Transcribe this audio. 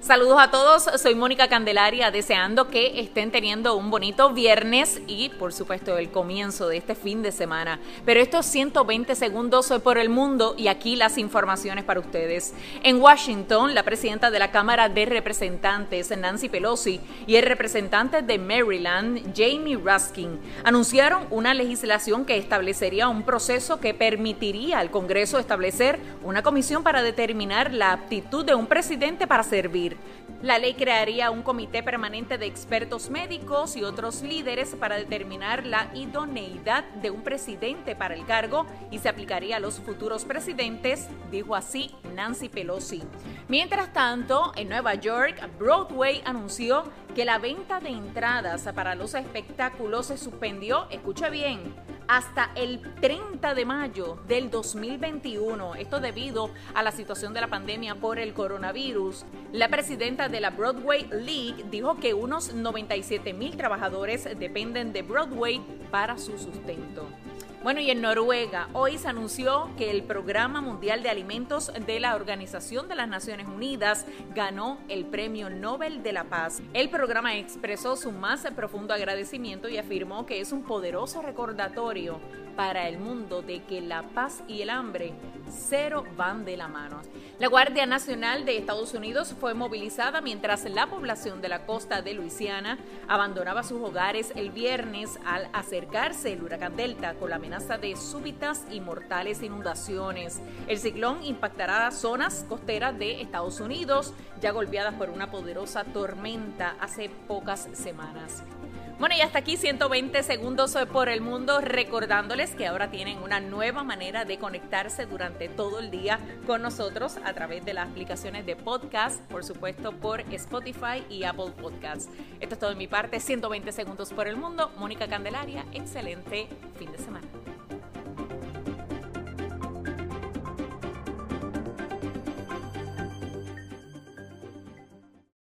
Saludos a todos, soy Mónica Candelaria, deseando que estén teniendo un bonito viernes y por supuesto el comienzo de este fin de semana. Pero estos 120 segundos por el mundo y aquí las informaciones para ustedes. En Washington, la presidenta de la Cámara de Representantes, Nancy Pelosi, y el representante de Maryland, Jamie Raskin, anunciaron una legislación que establecería un proceso que permitiría al Congreso establecer una comisión para determinar la aptitud de un presidente para servir. La ley crearía un comité permanente de expertos médicos y otros líderes para determinar la idoneidad de un presidente para el cargo y se aplicaría a los futuros presidentes, dijo así Nancy Pelosi. Mientras tanto, en Nueva York, Broadway anunció que la venta de entradas para los espectáculos se suspendió, escuche bien, hasta el 30 de mayo del 2021. Esto debido a la situación de la pandemia por el coronavirus. La presidenta de la Broadway League dijo que unos 97 mil trabajadores dependen de Broadway para su sustento. Bueno, y en Noruega, hoy se anunció que el Programa Mundial de Alimentos de la Organización de las Naciones Unidas ganó el Premio Nobel de la Paz. El programa expresó su más profundo agradecimiento y afirmó que es un poderoso recordatorio para el mundo de que la paz y el hambre cero van de la mano. La Guardia Nacional de Estados Unidos fue movilizada mientras la población de la costa de Luisiana abandonaba sus hogares el viernes al acercarse el huracán Delta con la amenaza de súbitas y mortales inundaciones. El ciclón impactará zonas costeras de Estados Unidos, ya golpeadas por una poderosa tormenta hace pocas semanas. Bueno, y hasta aquí 120 segundos por el mundo, recordándoles que ahora tienen una nueva manera de conectarse durante todo el día con nosotros a través de las aplicaciones de podcast, por supuesto por Spotify y Apple Podcasts. Esto es todo de mi parte, 120 segundos por el mundo. Mónica Candelaria, excelente fin de semana.